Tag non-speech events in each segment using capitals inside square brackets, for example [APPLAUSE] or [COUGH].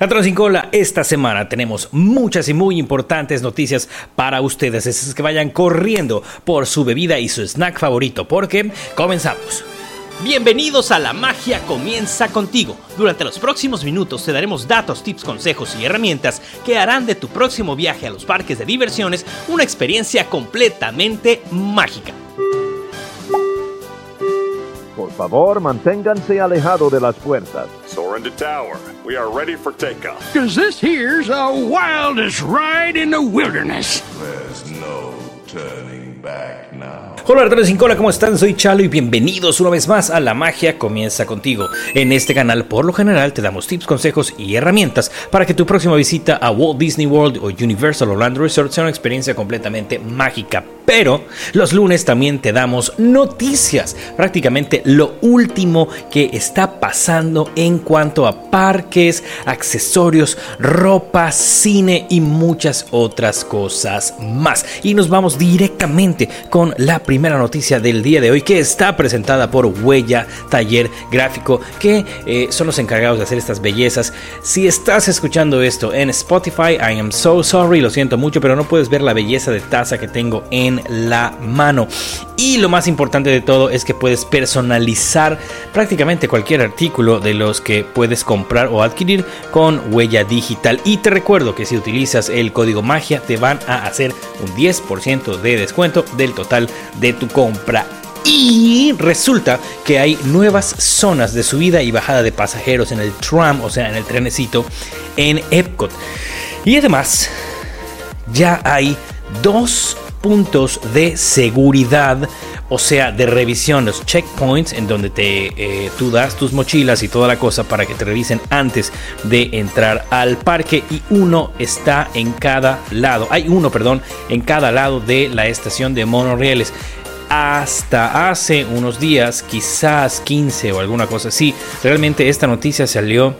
Latino sin cola, esta semana tenemos muchas y muy importantes noticias para ustedes. Es que vayan corriendo por su bebida y su snack favorito porque comenzamos. Bienvenidos a La Magia Comienza contigo. Durante los próximos minutos te daremos datos, tips, consejos y herramientas que harán de tu próximo viaje a los parques de diversiones una experiencia completamente mágica. Por favor, manténganse alejado de las puertas. Soar into tower. We are ready for takeoff. Cause this here's the wildest ride in the wilderness. There's no turning back now. Hola ratones sin ¿cómo están? Soy Chalo y bienvenidos una vez más a La Magia Comienza Contigo. En este canal, por lo general, te damos tips, consejos y herramientas para que tu próxima visita a Walt Disney World o Universal Orlando Resort sea una experiencia completamente mágica. Pero los lunes también te damos noticias, prácticamente lo último que está pasando en cuanto a parques, accesorios, ropa, cine y muchas otras cosas más. Y nos vamos directamente con la primera noticia del día de hoy que está presentada por Huella Taller Gráfico, que eh, son los encargados de hacer estas bellezas. Si estás escuchando esto en Spotify, I am so sorry, lo siento mucho, pero no puedes ver la belleza de taza que tengo en la mano. Y lo más importante de todo es que puedes personalizar prácticamente cualquier artículo de los que puedes comprar o adquirir con huella digital. Y te recuerdo que si utilizas el código magia te van a hacer un 10% de descuento del total de tu compra. Y resulta que hay nuevas zonas de subida y bajada de pasajeros en el tram, o sea, en el trenecito, en Epcot. Y además, ya hay dos puntos de seguridad, o sea, de revisión, los checkpoints en donde te, eh, tú das tus mochilas y toda la cosa para que te revisen antes de entrar al parque y uno está en cada lado, hay uno, perdón, en cada lado de la estación de monorieles. Hasta hace unos días, quizás 15 o alguna cosa así, realmente esta noticia salió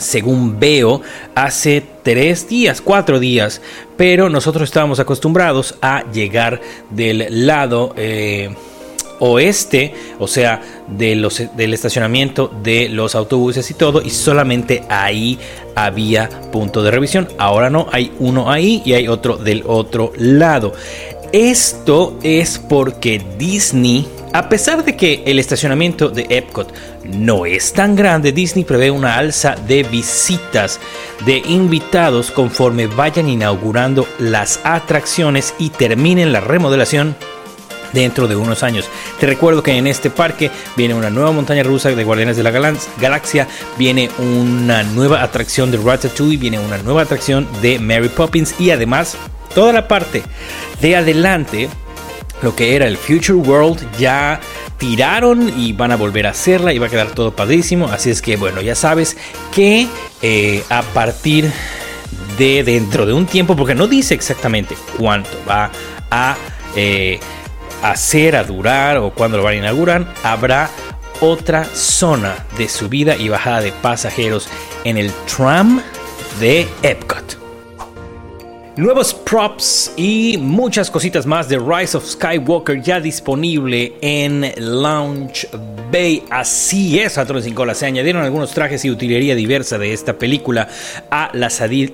según veo, hace tres días, cuatro días, pero nosotros estábamos acostumbrados a llegar del lado eh, oeste, o sea, de los, del estacionamiento de los autobuses y todo, y solamente ahí había punto de revisión. Ahora no, hay uno ahí y hay otro del otro lado. Esto es porque Disney a pesar de que el estacionamiento de Epcot no es tan grande, Disney prevé una alza de visitas de invitados conforme vayan inaugurando las atracciones y terminen la remodelación dentro de unos años. Te recuerdo que en este parque viene una nueva montaña rusa de Guardianes de la Galaxia, viene una nueva atracción de Ratatouille, viene una nueva atracción de Mary Poppins y además toda la parte de adelante lo que era el Future World ya tiraron y van a volver a hacerla y va a quedar todo padrísimo. Así es que bueno, ya sabes que eh, a partir de dentro de un tiempo, porque no dice exactamente cuánto va a eh, hacer, a durar o cuándo lo van a inaugurar, habrá otra zona de subida y bajada de pasajeros en el tram de Epcot. Nuevos props y muchas cositas más de Rise of Skywalker ya disponible en Launch Bay. Así es, Patrones sin cola. Se añadieron algunos trajes y utilería diversa de esta película a la salida.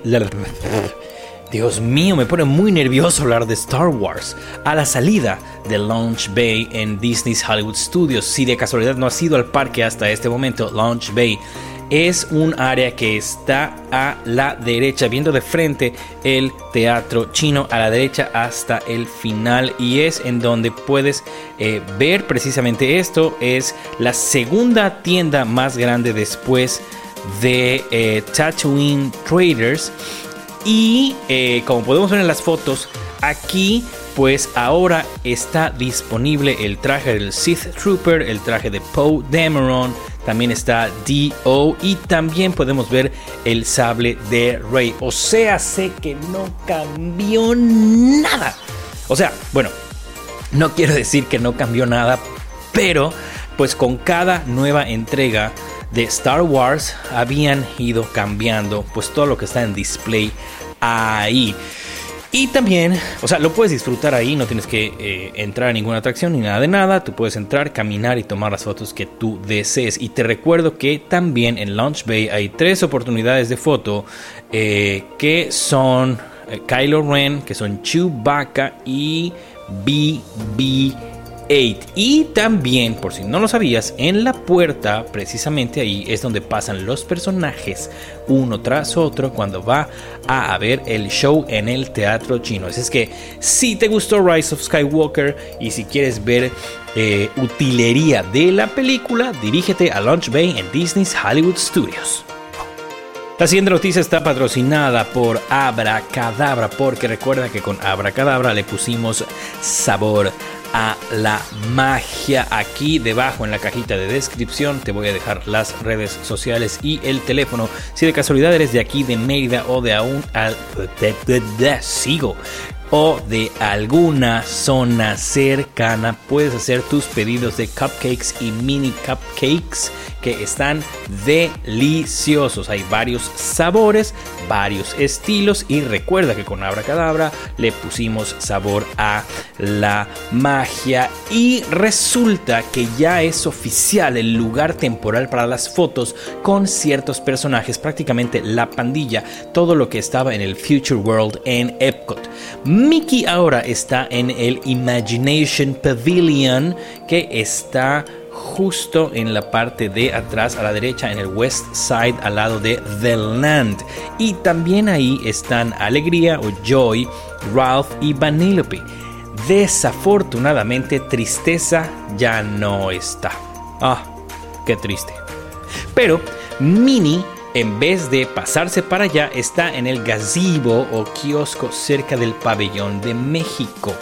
Dios mío, me pone muy nervioso hablar de Star Wars. A la salida de Launch Bay en Disney's Hollywood Studios. Si de casualidad no has ido al parque hasta este momento, Launch Bay es un área que está a la derecha, viendo de frente el teatro chino a la derecha hasta el final y es en donde puedes eh, ver precisamente esto. Es la segunda tienda más grande después de eh, Tatooine Traders y eh, como podemos ver en las fotos, aquí pues ahora está disponible el traje del Sith Trooper, el traje de Poe Dameron, también está D.O. y también podemos ver el sable de Rey. O sea, sé que no cambió nada. O sea, bueno, no quiero decir que no cambió nada, pero pues con cada nueva entrega de Star Wars habían ido cambiando pues todo lo que está en display ahí. Y también, o sea, lo puedes disfrutar ahí, no tienes que eh, entrar a ninguna atracción ni nada de nada. Tú puedes entrar, caminar y tomar las fotos que tú desees. Y te recuerdo que también en Launch Bay hay tres oportunidades de foto eh, que son eh, Kylo Ren, que son Chewbacca y BB 8. Y también, por si no lo sabías, en la puerta, precisamente ahí es donde pasan los personajes uno tras otro cuando va a ver el show en el teatro chino. Así es que si te gustó Rise of Skywalker y si quieres ver eh, utilería de la película, dirígete a Launch Bay en Disney's Hollywood Studios. La siguiente noticia está patrocinada por Abracadabra, porque recuerda que con Abracadabra le pusimos sabor a la magia. Aquí debajo en la cajita de descripción te voy a dejar las redes sociales y el teléfono. Si de casualidad eres de aquí, de Mérida o de aún al sigo o de alguna zona cercana puedes hacer tus pedidos de cupcakes y mini cupcakes que están deliciosos. Hay varios sabores, varios estilos y recuerda que con Abracadabra le pusimos sabor a la magia y resulta que ya es oficial el lugar temporal para las fotos con ciertos personajes, prácticamente la pandilla, todo lo que estaba en el Future World en Epcot. Mickey ahora está en el Imagination Pavilion que está justo en la parte de atrás a la derecha en el West Side al lado de The Land. Y también ahí están Alegría o Joy, Ralph y Vanellope. Desafortunadamente Tristeza ya no está. Ah, qué triste. Pero Minnie en vez de pasarse para allá, está en el gazebo o kiosco cerca del pabellón de México.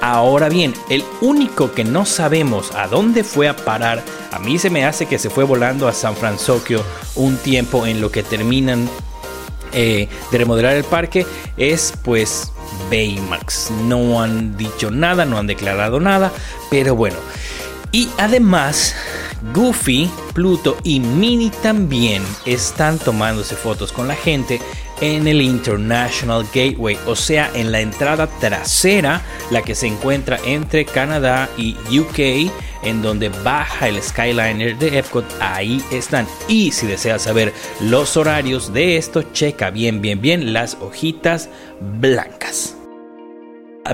Ahora bien, el único que no sabemos a dónde fue a parar, a mí se me hace que se fue volando a San Francisco un tiempo en lo que terminan eh, de remodelar el parque, es pues Baymax. No han dicho nada, no han declarado nada, pero bueno. Y además, Goofy, Pluto y Minnie también están tomándose fotos con la gente en el International Gateway, o sea, en la entrada trasera, la que se encuentra entre Canadá y UK, en donde baja el Skyliner de Epcot, ahí están. Y si deseas saber los horarios de esto, checa bien, bien, bien las hojitas blancas.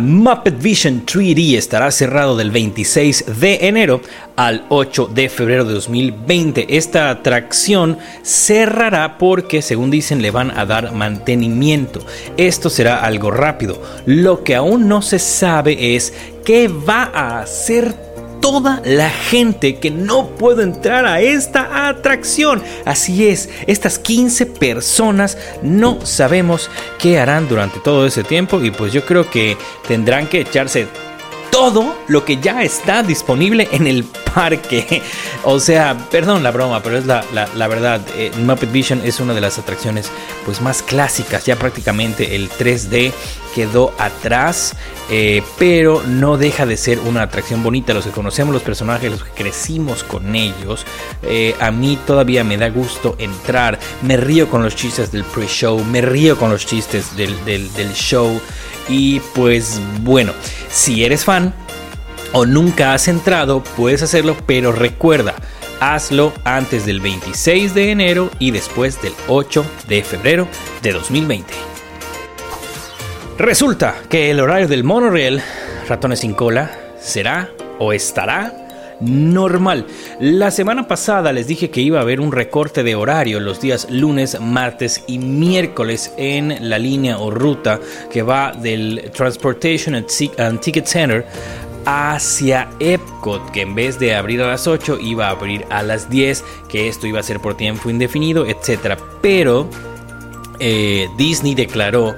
Muppet Vision 3D estará cerrado del 26 de enero al 8 de febrero de 2020. Esta atracción cerrará porque, según dicen, le van a dar mantenimiento. Esto será algo rápido. Lo que aún no se sabe es qué va a hacer toda la gente que no puede entrar a esta atracción. Así es, estas 15 personas no sabemos qué harán durante todo ese tiempo y pues yo creo que tendrán que echarse todo lo que ya está disponible en el parque. [LAUGHS] O sea, perdón la broma, pero es la, verdad. Eh, Muppet Vision es una de las atracciones pues, más clásicas. Ya prácticamente el 3D quedó atrás, eh, pero no deja de ser una atracción bonita. Los que conocemos los personajes, los que crecimos con ellos, eh, a mí todavía me da gusto entrar. Me río con los chistes del pre-show, me río con los chistes del, del show. Y pues bueno, si eres fan o nunca has entrado, puedes hacerlo, pero recuerda, hazlo antes del 26 de enero y después del 8 de febrero de 2020. Resulta que el horario del monorail Ratones sin cola será o estará normal. La semana pasada les dije que iba a haber un recorte de horario los días lunes, martes y miércoles en la línea o ruta que va del Transportation and Ticket Center hacia Epcot, que en vez de abrir a las 8 iba a abrir a las 10, que esto iba a ser por tiempo indefinido, etc. Pero eh, Disney declaró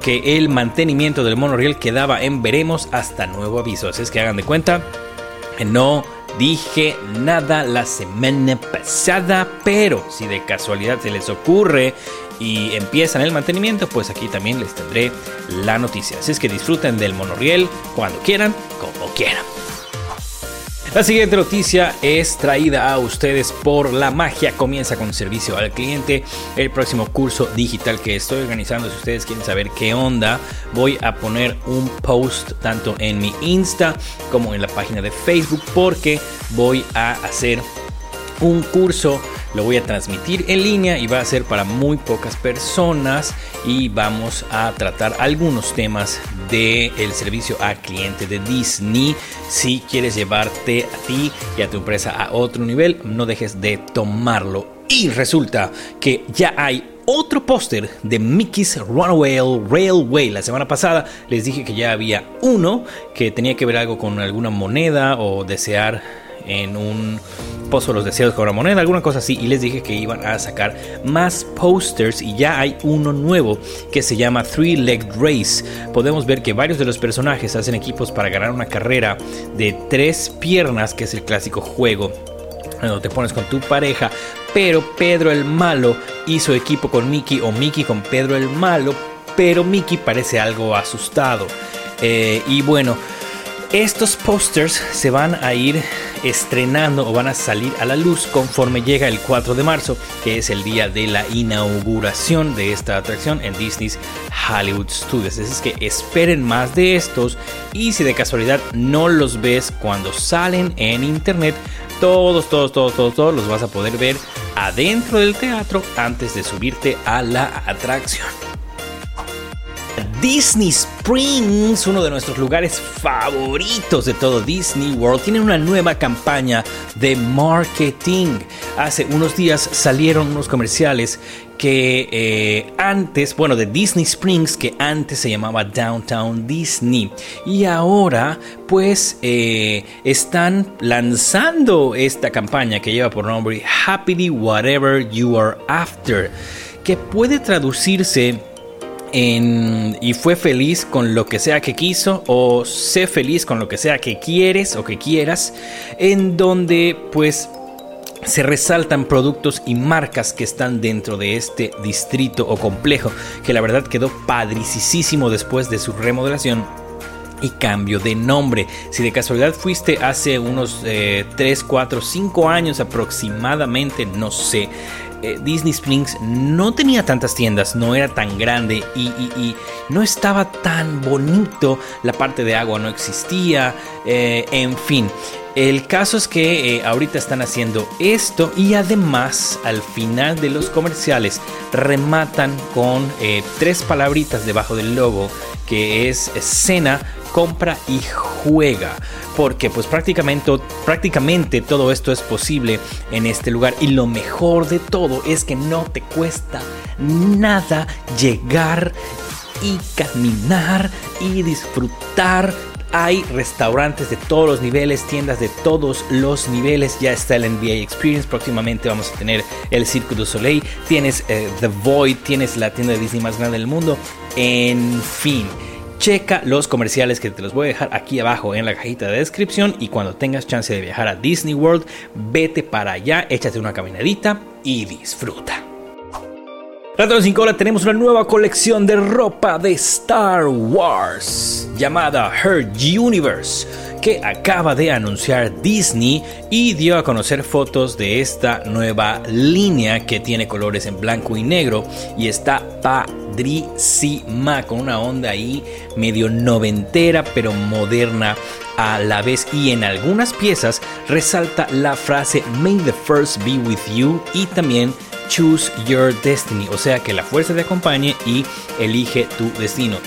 que el mantenimiento del monorail quedaba en veremos hasta nuevo aviso. Así es que hagan de cuenta, no dije nada la semana pasada, pero si de casualidad se les ocurre y empiezan el mantenimiento, pues aquí también les tendré la noticia. Así es que disfruten del monorriel cuando quieran, como quieran. La siguiente noticia es traída a ustedes por La Magia Comienza con servicio al cliente, el próximo curso digital que estoy organizando. Si ustedes quieren saber qué onda, voy a poner un post tanto en mi Insta como en la página de Facebook porque voy a hacer un curso lo voy a transmitir en línea y va a ser para muy pocas personas y vamos a tratar algunos temas del el servicio al cliente de Disney. Si quieres llevarte a ti y a tu empresa a otro nivel, no dejes de tomarlo. Y resulta que ya hay otro póster de Mickey's Runaway Railway. La semana pasada les dije que ya había uno que tenía que ver algo con alguna moneda o desear en un pozo los deseos con la moneda, alguna cosa así. Y les dije que iban a sacar más posters y ya hay uno nuevo que se llama Three Leg Race. Podemos ver que varios de los personajes hacen equipos para ganar una carrera de tres piernas, que es el clásico juego cuando te pones con tu pareja, pero Pedro el malo hizo equipo con Mickey o Mickey con Pedro el malo, pero Mickey parece algo asustado. Eh, y bueno, estos posters se van a ir estrenando o van a salir a la luz conforme llega el 4 de marzo, que es el día de la inauguración de esta atracción en Disney's Hollywood Studios. Es que esperen más de estos y si de casualidad no los ves cuando salen en internet, todos, todos, todos, todos, todos los vas a poder ver adentro del teatro antes de subirte a la atracción. Disney Springs, uno de nuestros lugares favoritos de todo Disney World, tiene una nueva campaña de marketing. Hace unos días salieron unos comerciales que eh, antes, bueno, de Disney Springs, que antes se llamaba Downtown Disney. Y ahora, pues, eh, están lanzando esta campaña que lleva por nombre Happily Whatever You Are After, que puede traducirse y fue feliz con lo que sea que quiso o sé feliz con lo que sea que quieres o que quieras, en donde pues se resaltan productos y marcas que están dentro de este distrito o complejo, que la verdad quedó padricísimo después de su remodelación y cambio de nombre. Si de casualidad fuiste hace unos 3, 4, 5 años aproximadamente, no sé, eh, Disney Springs no tenía tantas tiendas, no era tan grande y, no estaba tan bonito, la parte de agua no existía, eh, en fin. El caso es que eh, ahorita están haciendo esto y además al final de los comerciales rematan con tres palabritas debajo del logo que es escena compra y juega. Porque pues prácticamente, prácticamente todo esto es posible en este lugar. Y lo mejor de todo es que no te cuesta nada llegar y caminar y disfrutar hay restaurantes de todos los niveles, tiendas de todos los niveles. Ya está el NBA Experience. Próximamente vamos a tener el Cirque du Soleil. Tienes eh, The Void. Tienes la tienda de Disney más grande del mundo. En fin checa los comerciales que te los voy a dejar aquí abajo en la cajita de descripción y cuando tengas chance de viajar a Disney World, vete para allá, échate una caminadita y disfruta. Retro 5 ahora tenemos una nueva colección de ropa de Star Wars llamada Her Universe que acaba de anunciar Disney y dio a conocer fotos de esta nueva línea que tiene colores en blanco y negro y está padrísima con una onda ahí medio noventera pero moderna a la vez y en algunas piezas resalta la frase May the First be with you y también Choose Your Destiny, o sea que la fuerza te acompañe y elige tu destino.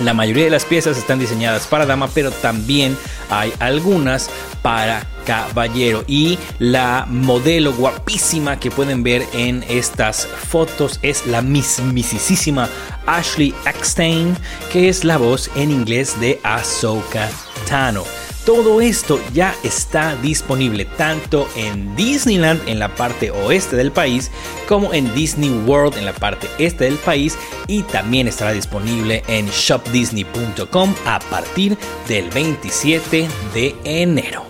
La mayoría de las piezas están diseñadas para dama, pero también hay algunas para caballero. Y la modelo guapísima que pueden ver en estas fotos es la mismísima Ashley Eckstein, que es la voz en inglés de Ahsoka Tano. Todo esto ya está disponible tanto en Disneyland en la parte oeste del país como en Disney World en la parte este del país y también estará disponible en shopdisney.com a partir del 27 de enero.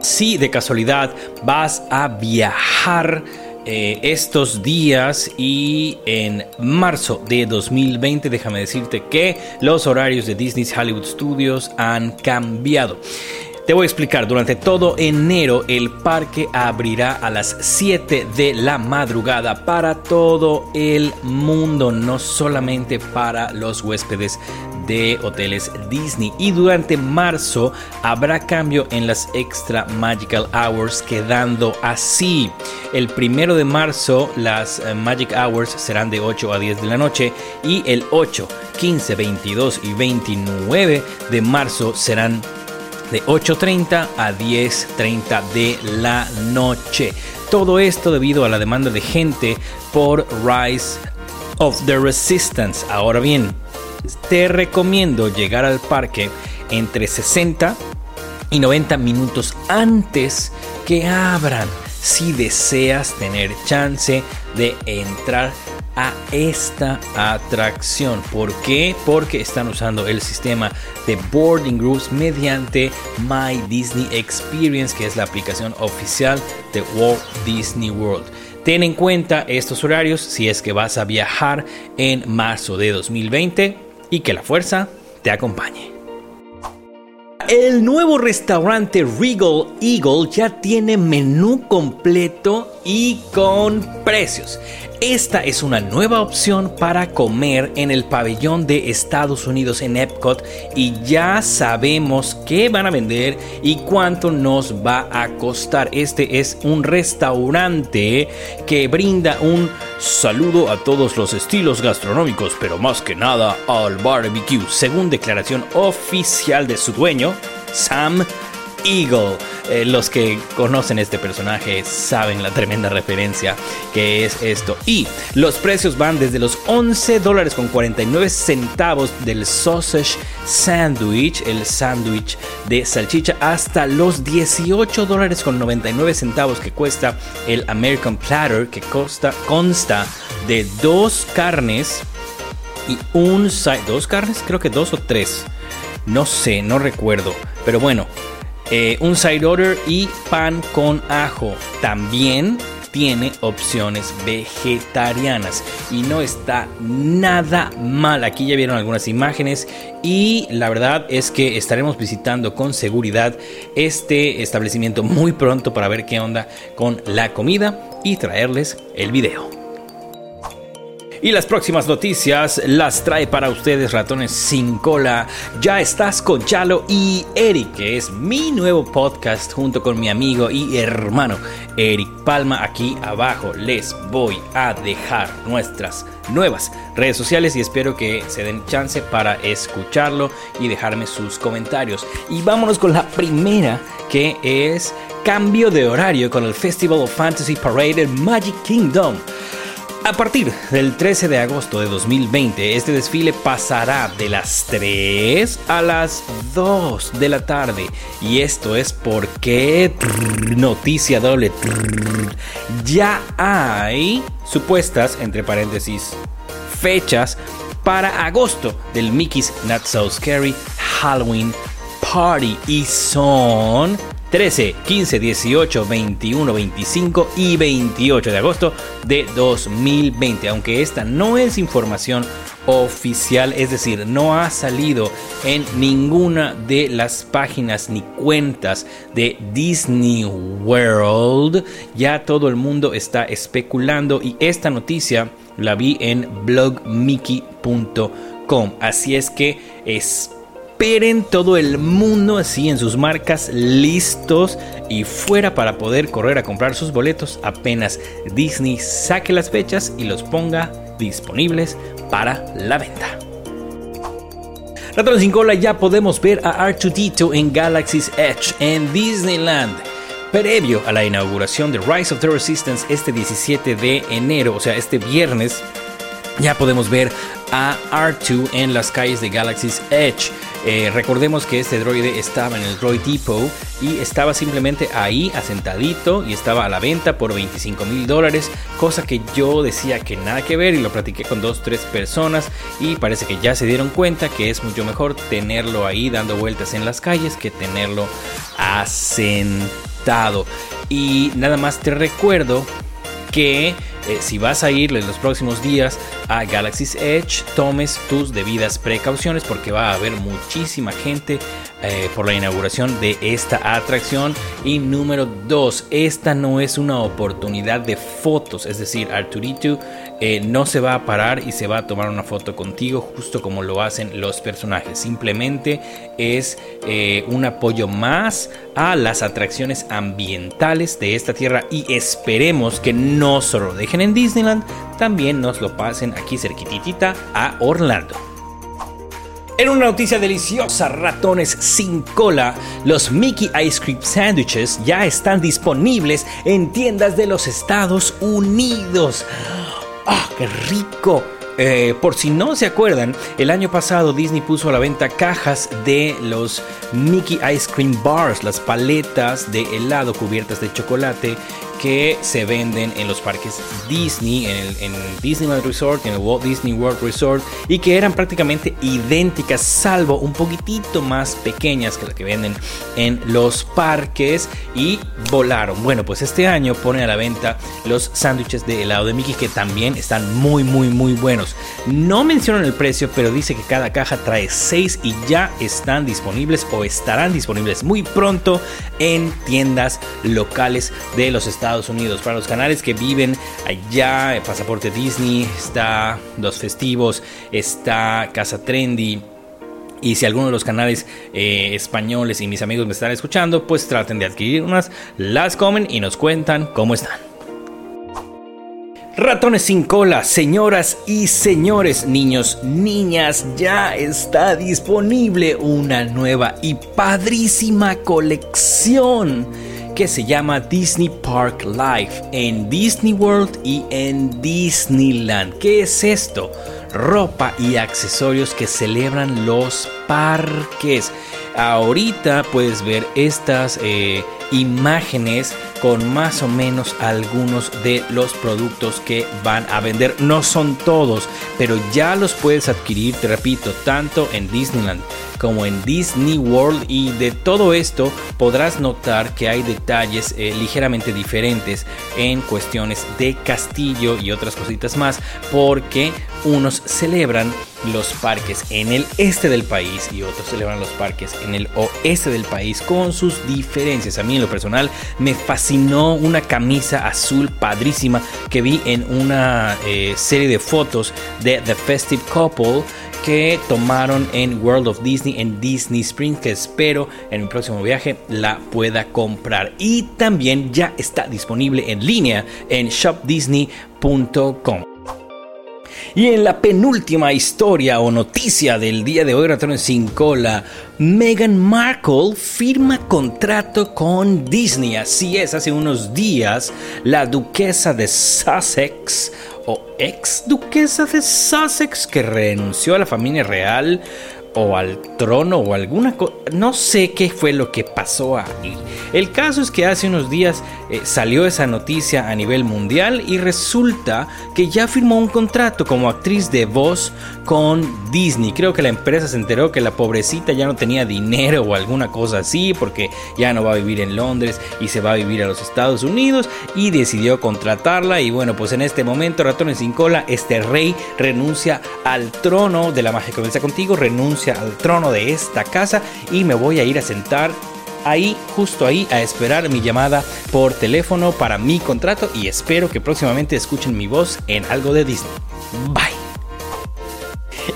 Si de casualidad vas a viajar eh, estos días y en marzo de 2020 déjame decirte que los horarios de Disney's Hollywood Studios han cambiado. Te voy a explicar, durante todo enero el parque abrirá a las 7 de la madrugada para todo el mundo, no solamente para los huéspedes de hoteles Disney. Y durante marzo habrá cambio en las extra Magical Hours, quedando así. El primero de marzo las eh, Magic Hours serán de 8 a 10 de la noche y el 8, 15, 22 y 29 de marzo serán de 8.30 a 10.30 de la noche. Todo esto debido a la demanda de gente por Rise of the Resistance. Ahora bien, te recomiendo llegar al parque entre 60 y 90 minutos antes que abran si deseas tener chance de entrar a esta atracción. ¿Por qué? Porque están usando el sistema de boarding groups mediante My Disney Experience, que es la aplicación oficial de Walt Disney World. Ten en cuenta estos horarios si es que vas a viajar en marzo de 2020 y que la fuerza te acompañe. El nuevo restaurante Regal Eagle ya tiene menú completo y con precios. Esta es una nueva opción para comer en el pabellón de Estados Unidos en Epcot y ya sabemos qué van a vender y cuánto nos va a costar. Este es un restaurante que brinda un saludo a todos los estilos gastronómicos, pero más que nada al barbecue, según declaración oficial de su dueño, Sam Eagle. Eh, los que conocen este personaje saben la tremenda referencia que es esto. Y los precios van desde los 11 dólares con 49 centavos del sausage sandwich, el sándwich de salchicha, hasta los 18 dólares con 99 centavos que cuesta el American Platter, que consta, consta de dos carnes y un side. ¿Dos carnes? Creo que dos o tres. No sé, no recuerdo. Pero bueno, eh, un side order y pan con ajo. También tiene opciones vegetarianas y no está nada mal. Aquí ya vieron algunas imágenes y la verdad es que estaremos visitando con seguridad este establecimiento muy pronto para ver qué onda con la comida y traerles el video. Y las próximas noticias las trae para ustedes Ratones sin cola. Ya estás con Chalo y Eric, que es mi nuevo podcast junto con mi amigo y hermano Eric Palma. Aquí abajo les voy a dejar nuestras nuevas redes sociales y espero que se den chance para escucharlo y dejarme sus comentarios. Y vámonos con la primera que es cambio de horario con el Festival of Fantasy Parade en Magic Kingdom. A partir del 13 de agosto de 2020, este desfile pasará de las 3 a las 2 de la tarde. Y esto es porque, noticia doble, ya hay supuestas, entre paréntesis, fechas para agosto del Mickey's Not So Scary Halloween Party. Y son 13, 15, 18, 21, 25 y 28 de agosto de 2020. Aunque esta no es información oficial, es decir, no ha salido en ninguna de las páginas ni cuentas de Disney World. Ya todo el mundo está especulando y esta noticia la vi en blogmickey.com. Así es que es esperen todo el mundo así en sus marcas listos y fuera para poder correr a comprar sus boletos apenas Disney saque las fechas y los ponga disponibles para la venta. Ratón sin cola ya podemos ver a R2D2 en Galaxy's Edge en Disneyland. Previo a la inauguración de Rise of the Resistance este 17 de enero, o sea, este viernes, ya podemos ver a R2 en las calles de Galaxy's Edge. Eh, recordemos que este droide estaba en el Droid Depot y estaba simplemente ahí asentadito y estaba a la venta por 25 mil dólares, cosa que yo decía que nada que ver y lo platiqué con dos, tres personas y parece que ya se dieron cuenta que es mucho mejor tenerlo ahí dando vueltas en las calles que tenerlo asentado. Y nada más te recuerdo que eh, si vas a ir en los próximos días a Galaxy's Edge, tomes tus debidas precauciones porque va a haber muchísima gente eh, por la inauguración de esta atracción. Y número 2, esta no es una oportunidad de fotos, es decir, Arturito eh, no se va a parar y se va a tomar una foto contigo justo como lo hacen los personajes. Simplemente es eh, un apoyo más a las atracciones ambientales de esta tierra y esperemos que no solo dejen en Disneyland, también nos lo pasen aquí cerquitita a Orlando. En una noticia deliciosa, ratones sin cola, los Mickey Ice Cream Sandwiches ya están disponibles en tiendas de los Estados Unidos. ¡Ah, qué rico! Eh, por si no se acuerdan, el año pasado Disney puso a la venta cajas de los Mickey Ice Cream Bars, las paletas de helado cubiertas de chocolate que se venden en los parques Disney, en, el, en Disneyland Resort, en el Walt Disney World Resort, y que eran prácticamente idénticas, salvo un poquitito más pequeñas que las que venden en los parques, y volaron. Bueno, pues este año pone a la venta los sándwiches de helado de Mickey, que también están muy, muy, muy buenos. No mencionan el precio, pero dice que cada caja trae 6 y ya están disponibles o estarán disponibles muy pronto en tiendas locales de los Estados Para los canales que viven allá, Pasaporte Disney, está Los Festivos, está Casa Trendy. Y si alguno de los canales eh, españoles y mis amigos me están escuchando, pues traten de adquirir unas, las comen y nos cuentan cómo están. Ratones sin cola, señoras y señores, niños, niñas, ya está disponible una nueva y padrísima colección que se llama Disney Park Life en Disney World y en Disneyland. ¿Qué es esto? Ropa y accesorios que celebran los parques. Ahorita puedes ver estas eh, imágenes con más o menos algunos de los productos que van a vender. No son todos, pero ya los puedes adquirir, te repito, tanto en Disneyland como en Disney World y de todo esto podrás notar que hay detalles eh, ligeramente diferentes en cuestiones de castillo y otras cositas más porque unos celebran los parques en el este del país y otros celebran los parques en el oeste del país con sus diferencias. A mí en lo personal me fascinó una camisa azul padrísima que vi en una eh, serie de fotos de The Festive Couple que tomaron en World of Disney en Disney Springs que espero en mi próximo viaje la pueda comprar y también ya está disponible en línea en shopdisney.com y en la penúltima historia o noticia del día de hoy, Ratones sin cola, Meghan Markle firma contrato con Disney. Así es, hace unos días la duquesa de Sussex o ex duquesa de Sussex que renunció a la familia real o al trono o alguna cosa. No sé qué fue lo que pasó ahí. El caso es que hace unos días eh, salió esa noticia a nivel mundial y resulta que ya firmó un contrato como actriz de voz con Disney. Creo que la empresa se enteró que la pobrecita ya no tenía dinero o alguna cosa así porque ya no va a vivir en Londres y se va a vivir a los Estados Unidos y decidió contratarla y bueno pues en este momento ratones sin cola este rey renuncia al trono de la magia comienza contigo renuncia al trono de esta casa y me voy a ir a sentar ahí, justo ahí, a esperar mi llamada por teléfono para mi contrato y espero que próximamente escuchen mi voz en algo de Disney. Bye.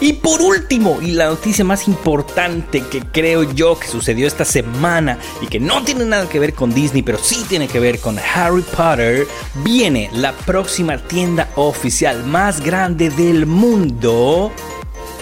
Y por último, y la noticia más importante que creo yo que sucedió esta semana y que no tiene nada que ver con Disney, pero sí tiene que ver con Harry Potter, viene la próxima tienda oficial más grande del mundo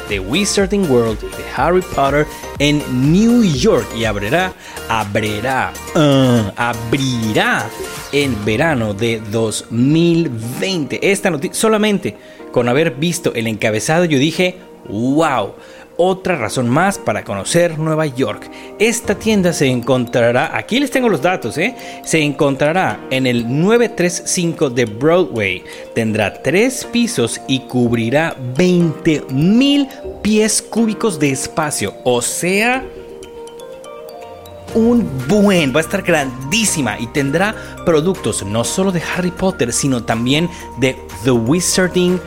de Wizarding World de Harry Potter en New York y abrirá, abrirá, uh, abrirá en verano de 2020. Esta noticia, solamente con haber visto el encabezado, yo dije, wow otra razón más para conocer Nueva York. Esta tienda se encontrará, aquí les tengo los datos, ¿eh? se encontrará en el 935 de Broadway. Tendrá tres pisos y cubrirá 20 mil pies cúbicos de espacio. O sea, un buen, va a estar grandísima y tendrá productos no solo de Harry Potter, sino también de The Wizarding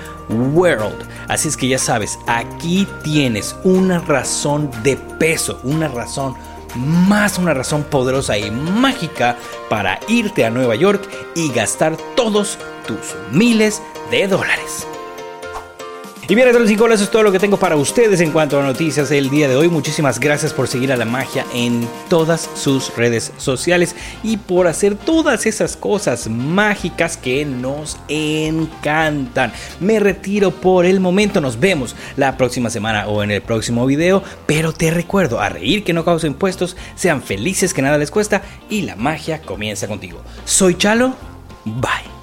World. Así es que ya sabes, aquí tienes una razón de peso, una razón más una razón poderosa y mágica para irte a Nueva York y gastar todos tus miles de dólares. Y bien, los eso es todo lo que tengo para ustedes en cuanto a noticias el día de hoy. Muchísimas gracias por seguir a la magia en todas sus redes sociales y por hacer todas esas cosas mágicas que nos encantan. Me retiro por el momento, nos vemos la próxima semana o en el próximo video, pero te recuerdo a reír que no causa impuestos, sean felices que nada les cuesta y la magia comienza contigo. Soy Chalo, bye.